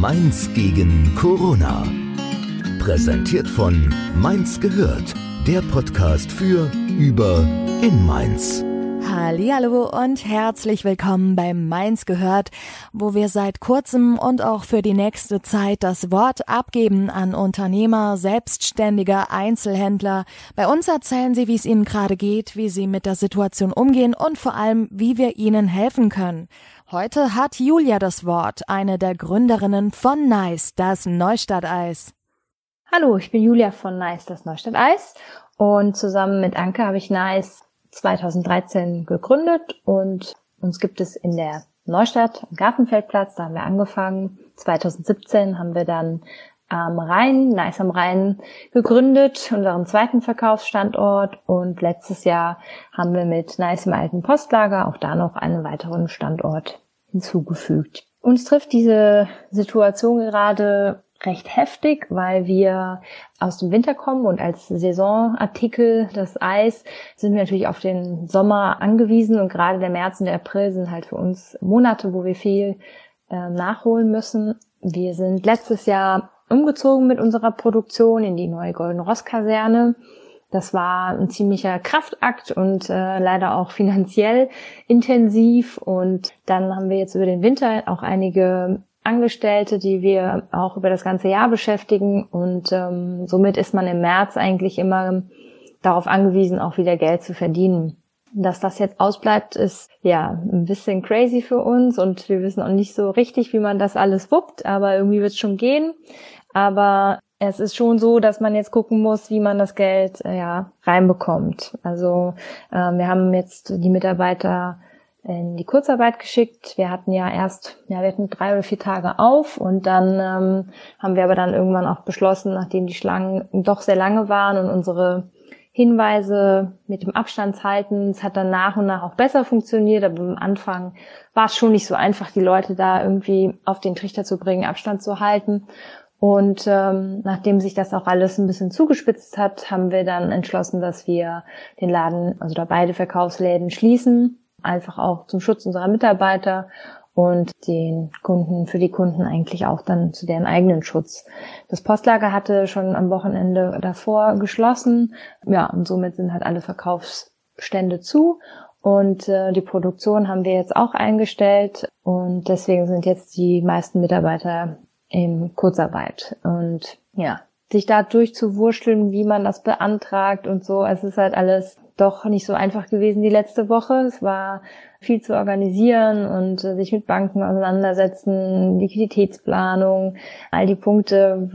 Mainz gegen Corona. Präsentiert von Mainz gehört, der Podcast für, über, in Mainz. Hallo und herzlich willkommen beim Mainz gehört, wo wir seit kurzem und auch für die nächste Zeit das Wort abgeben an Unternehmer, Selbstständige, Einzelhändler. Bei uns erzählen sie, wie es ihnen gerade geht, wie sie mit der Situation umgehen und vor allem, wie wir ihnen helfen können. Heute hat Julia das Wort, eine der Gründerinnen von Nice, das Neustadt-Eis. Hallo, ich bin Julia von Nice, das Neustadt-Eis und zusammen mit Anke habe ich Nice 2013 gegründet und uns gibt es in der Neustadt am Gartenfeldplatz, da haben wir angefangen. 2017 haben wir dann am Rhein, Nice am Rhein gegründet, unseren zweiten Verkaufsstandort und letztes Jahr haben wir mit Nice im alten Postlager auch da noch einen weiteren Standort hinzugefügt. Uns trifft diese Situation gerade recht heftig, weil wir aus dem Winter kommen und als Saisonartikel das Eis sind wir natürlich auf den Sommer angewiesen und gerade der März und der April sind halt für uns Monate, wo wir viel äh, nachholen müssen. Wir sind letztes Jahr umgezogen mit unserer Produktion in die neue Golden Ross Kaserne. Das war ein ziemlicher Kraftakt und äh, leider auch finanziell intensiv. Und dann haben wir jetzt über den Winter auch einige Angestellte, die wir auch über das ganze Jahr beschäftigen und ähm, somit ist man im März eigentlich immer darauf angewiesen, auch wieder Geld zu verdienen. Dass das jetzt ausbleibt, ist ja ein bisschen crazy für uns und wir wissen auch nicht so richtig, wie man das alles wuppt, aber irgendwie wird es schon gehen. Aber es ist schon so, dass man jetzt gucken muss, wie man das Geld äh, ja reinbekommt. Also äh, wir haben jetzt die Mitarbeiter in die Kurzarbeit geschickt. Wir hatten ja erst, ja, wir hatten drei oder vier Tage auf und dann ähm, haben wir aber dann irgendwann auch beschlossen, nachdem die Schlangen doch sehr lange waren und unsere Hinweise mit dem Abstandshalten, es hat dann nach und nach auch besser funktioniert, aber am Anfang war es schon nicht so einfach, die Leute da irgendwie auf den Trichter zu bringen, Abstand zu halten. Und ähm, nachdem sich das auch alles ein bisschen zugespitzt hat, haben wir dann entschlossen, dass wir den Laden, also da beide Verkaufsläden schließen einfach auch zum Schutz unserer Mitarbeiter und den Kunden, für die Kunden eigentlich auch dann zu deren eigenen Schutz. Das Postlager hatte schon am Wochenende davor geschlossen. Ja, und somit sind halt alle Verkaufsstände zu. Und äh, die Produktion haben wir jetzt auch eingestellt. Und deswegen sind jetzt die meisten Mitarbeiter in Kurzarbeit. Und ja, sich da durchzuwurschteln, wie man das beantragt und so. Es ist halt alles doch nicht so einfach gewesen die letzte Woche. Es war viel zu organisieren und äh, sich mit Banken auseinandersetzen, Liquiditätsplanung, all die Punkte,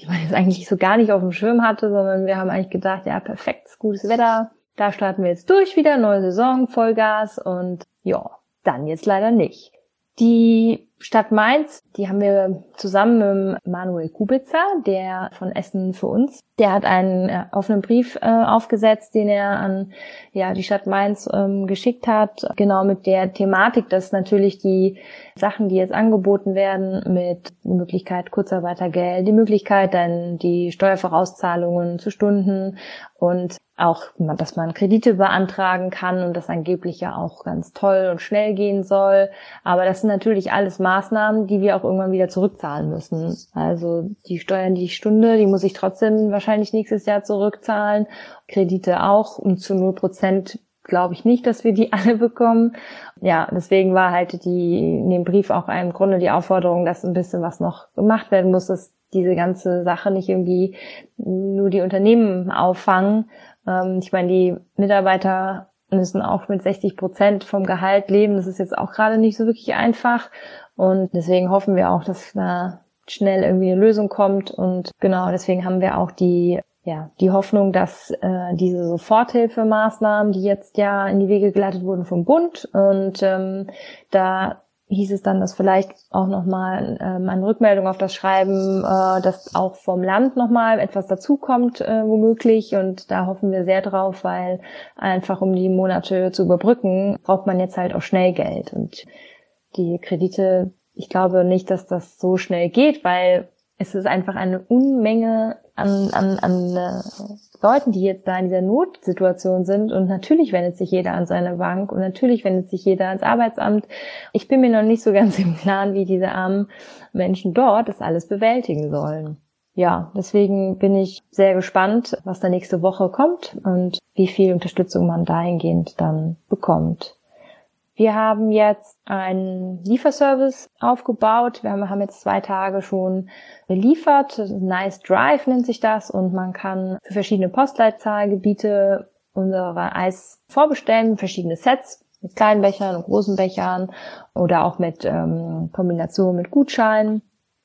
die man jetzt eigentlich so gar nicht auf dem Schirm hatte, sondern wir haben eigentlich gedacht, ja, perfekt, gutes Wetter, da starten wir jetzt durch wieder, neue Saison, Vollgas und ja, dann jetzt leider nicht. Die Stadt Mainz, die haben wir zusammen mit Manuel Kubitzer, der von Essen für uns, der hat einen äh, offenen Brief äh, aufgesetzt, den er an ja, die Stadt Mainz ähm, geschickt hat, genau mit der Thematik, dass natürlich die Sachen, die jetzt angeboten werden, mit Möglichkeit Kurzarbeitergeld, die Möglichkeit dann die Steuervorauszahlungen zu Stunden und auch, dass man Kredite beantragen kann und das angeblich ja auch ganz toll und schnell gehen soll. Aber das sind natürlich alles Maßnahmen, die wir auch irgendwann wieder zurückzahlen müssen. Also die Steuern die Stunde, die muss ich trotzdem wahrscheinlich nächstes Jahr zurückzahlen. Kredite auch und zu null Prozent glaube ich nicht, dass wir die alle bekommen. Ja, deswegen war halt die in dem Brief auch im Grunde die Aufforderung, dass ein bisschen was noch gemacht werden muss, dass diese ganze Sache nicht irgendwie nur die Unternehmen auffangen, ähm, ich meine, die Mitarbeiter müssen auch mit 60 Prozent vom Gehalt leben. Das ist jetzt auch gerade nicht so wirklich einfach. Und deswegen hoffen wir auch, dass da schnell irgendwie eine Lösung kommt. Und genau, deswegen haben wir auch die ja, die Hoffnung, dass äh, diese Soforthilfemaßnahmen, die jetzt ja in die Wege geleitet wurden vom Bund und ähm, da hieß es dann, dass vielleicht auch nochmal ähm, eine Rückmeldung auf das Schreiben, äh, dass auch vom Land nochmal etwas dazukommt, äh, womöglich. Und da hoffen wir sehr drauf, weil einfach um die Monate zu überbrücken, braucht man jetzt halt auch schnell Geld. Und die Kredite, ich glaube nicht, dass das so schnell geht, weil es ist einfach eine Unmenge an, an, an äh, Leuten, die jetzt da in dieser Notsituation sind. Und natürlich wendet sich jeder an seine Bank und natürlich wendet sich jeder ans Arbeitsamt. Ich bin mir noch nicht so ganz im Plan, wie diese armen Menschen dort das alles bewältigen sollen. Ja, deswegen bin ich sehr gespannt, was da nächste Woche kommt und wie viel Unterstützung man dahingehend dann bekommt. Wir haben jetzt einen Lieferservice aufgebaut. Wir haben jetzt zwei Tage schon beliefert. Nice Drive nennt sich das und man kann für verschiedene Postleitzahlgebiete unsere Eis vorbestellen, verschiedene Sets mit kleinen Bechern und großen Bechern oder auch mit ähm, Kombination mit Gutscheinen.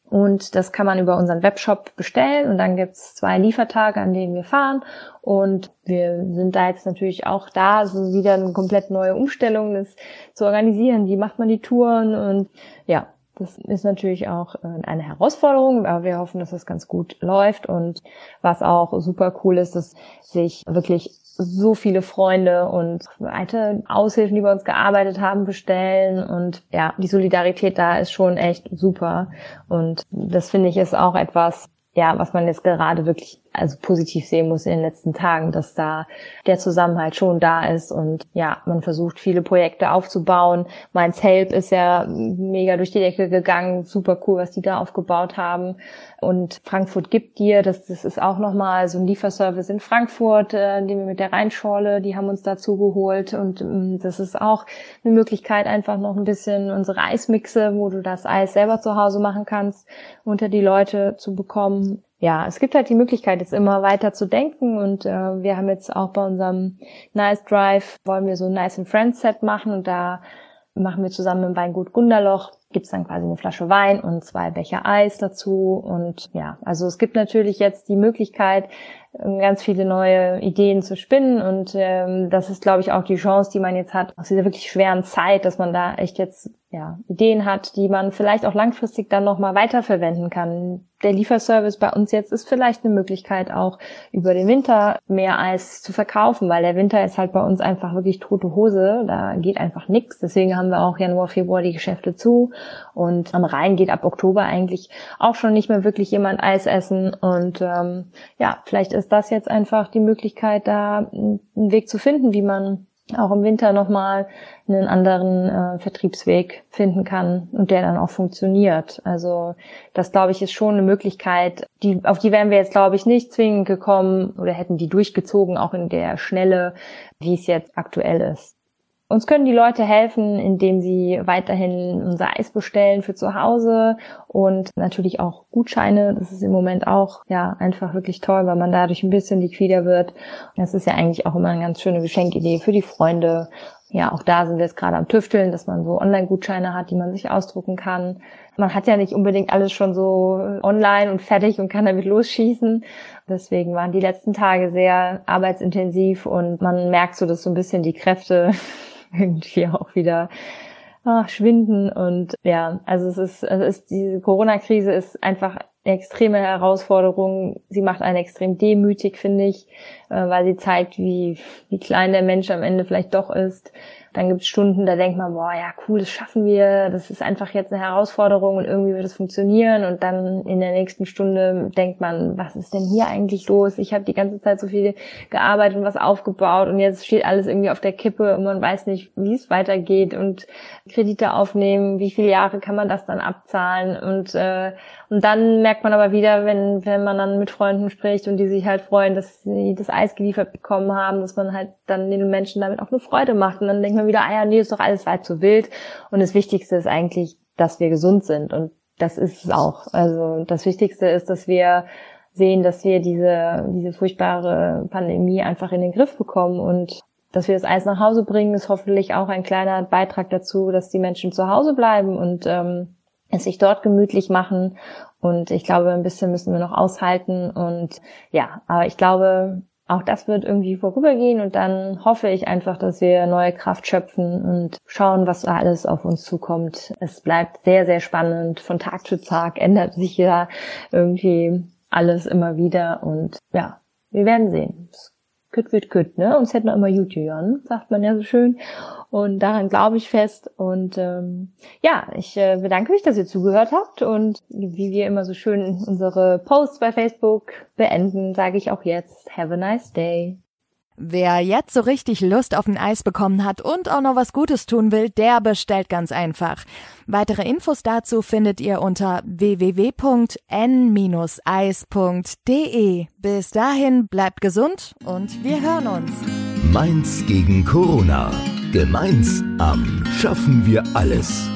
Und das kann man über unseren Webshop bestellen und dann gibt's zwei Liefertage, an denen wir fahren. Und wir sind da jetzt natürlich auch da, so wieder eine komplett neue Umstellung, das zu organisieren. Wie macht man die Touren? Und ja, das ist natürlich auch äh, eine Herausforderung, aber wir hoffen, dass das ganz gut läuft. Und was auch super cool ist, dass sich wirklich so viele Freunde und alte Aushilfen, die bei uns gearbeitet haben, bestellen. Und ja, die Solidarität da ist schon echt super. Und das finde ich ist auch etwas, ja, was man jetzt gerade wirklich also positiv sehen muss in den letzten Tagen, dass da der Zusammenhalt schon da ist und ja, man versucht viele Projekte aufzubauen. Mainz Help ist ja mega durch die Decke gegangen, super cool, was die da aufgebaut haben. Und Frankfurt gibt dir, das, das ist auch nochmal so ein Lieferservice in Frankfurt, äh, den wir mit der Rheinschorle, die haben uns dazu geholt und ähm, das ist auch eine Möglichkeit, einfach noch ein bisschen unsere Eismixe, wo du das Eis selber zu Hause machen kannst, unter die Leute zu bekommen ja, es gibt halt die Möglichkeit, jetzt immer weiter zu denken und äh, wir haben jetzt auch bei unserem Nice Drive, wollen wir so ein Nice and Friends Set machen und da machen wir zusammen im Weingut Gunderloch, gibt's dann quasi eine Flasche Wein und zwei Becher Eis dazu und ja, also es gibt natürlich jetzt die Möglichkeit, ganz viele neue Ideen zu spinnen und ähm, das ist, glaube ich, auch die Chance, die man jetzt hat aus dieser wirklich schweren Zeit, dass man da echt jetzt ja Ideen hat, die man vielleicht auch langfristig dann noch mal weiterverwenden kann. Der Lieferservice bei uns jetzt ist vielleicht eine Möglichkeit auch über den Winter mehr Eis zu verkaufen, weil der Winter ist halt bei uns einfach wirklich tote Hose, da geht einfach nichts. Deswegen haben wir auch Januar, Februar die Geschäfte zu. Und am Rhein geht ab Oktober eigentlich auch schon nicht mehr wirklich jemand Eis essen. Und ähm, ja, vielleicht ist das jetzt einfach die Möglichkeit, da einen Weg zu finden, wie man auch im Winter nochmal einen anderen äh, Vertriebsweg finden kann und der dann auch funktioniert. Also das, glaube ich, ist schon eine Möglichkeit, die, auf die wären wir jetzt, glaube ich, nicht zwingend gekommen oder hätten die durchgezogen, auch in der Schnelle, wie es jetzt aktuell ist. Uns können die Leute helfen, indem sie weiterhin unser Eis bestellen für zu Hause und natürlich auch Gutscheine. Das ist im Moment auch ja einfach wirklich toll, weil man dadurch ein bisschen liquider wird. Das ist ja eigentlich auch immer eine ganz schöne Geschenkidee für die Freunde. Ja, auch da sind wir jetzt gerade am Tüfteln, dass man so Online-Gutscheine hat, die man sich ausdrucken kann. Man hat ja nicht unbedingt alles schon so online und fertig und kann damit losschießen. Deswegen waren die letzten Tage sehr arbeitsintensiv und man merkt so, dass so ein bisschen die Kräfte irgendwie auch wieder ach, schwinden und ja, also es ist, es ist diese Corona-Krise ist einfach eine extreme Herausforderung. Sie macht einen extrem demütig, finde ich, äh, weil sie zeigt, wie, wie klein der Mensch am Ende vielleicht doch ist. Dann gibt es Stunden, da denkt man, boah, ja, cool, das schaffen wir, das ist einfach jetzt eine Herausforderung und irgendwie wird es funktionieren. Und dann in der nächsten Stunde denkt man, was ist denn hier eigentlich los? Ich habe die ganze Zeit so viel gearbeitet und was aufgebaut und jetzt steht alles irgendwie auf der Kippe und man weiß nicht, wie es weitergeht und Kredite aufnehmen, wie viele Jahre kann man das dann abzahlen und äh, und dann merkt man aber wieder, wenn, wenn man dann mit Freunden spricht und die sich halt freuen, dass sie das Eis geliefert bekommen haben, dass man halt dann den Menschen damit auch eine Freude macht. Und dann denkt man wieder, ah ja, nee, ist doch alles weit zu wild. Und das Wichtigste ist eigentlich, dass wir gesund sind. Und das ist es auch. Also das Wichtigste ist, dass wir sehen, dass wir diese, diese furchtbare Pandemie einfach in den Griff bekommen und dass wir das Eis nach Hause bringen, ist hoffentlich auch ein kleiner Beitrag dazu, dass die Menschen zu Hause bleiben und ähm, es sich dort gemütlich machen. Und ich glaube, ein bisschen müssen wir noch aushalten. Und ja, aber ich glaube, auch das wird irgendwie vorübergehen und dann hoffe ich einfach, dass wir neue Kraft schöpfen und schauen, was alles auf uns zukommt. Es bleibt sehr, sehr spannend. Von Tag zu Tag ändert sich ja irgendwie alles immer wieder und ja, wir werden sehen. Es kütt wird kütt, ne? Uns hätten wir immer Jutüren, sagt man ja so schön. Und daran glaube ich fest. Und ähm, ja, ich äh, bedanke mich, dass ihr zugehört habt. Und wie wir immer so schön unsere Posts bei Facebook beenden, sage ich auch jetzt, have a nice day. Wer jetzt so richtig Lust auf ein Eis bekommen hat und auch noch was Gutes tun will, der bestellt ganz einfach. Weitere Infos dazu findet ihr unter www.n-eis.de. Bis dahin bleibt gesund und wir hören uns. Mainz gegen Corona. Gemeinsam schaffen wir alles.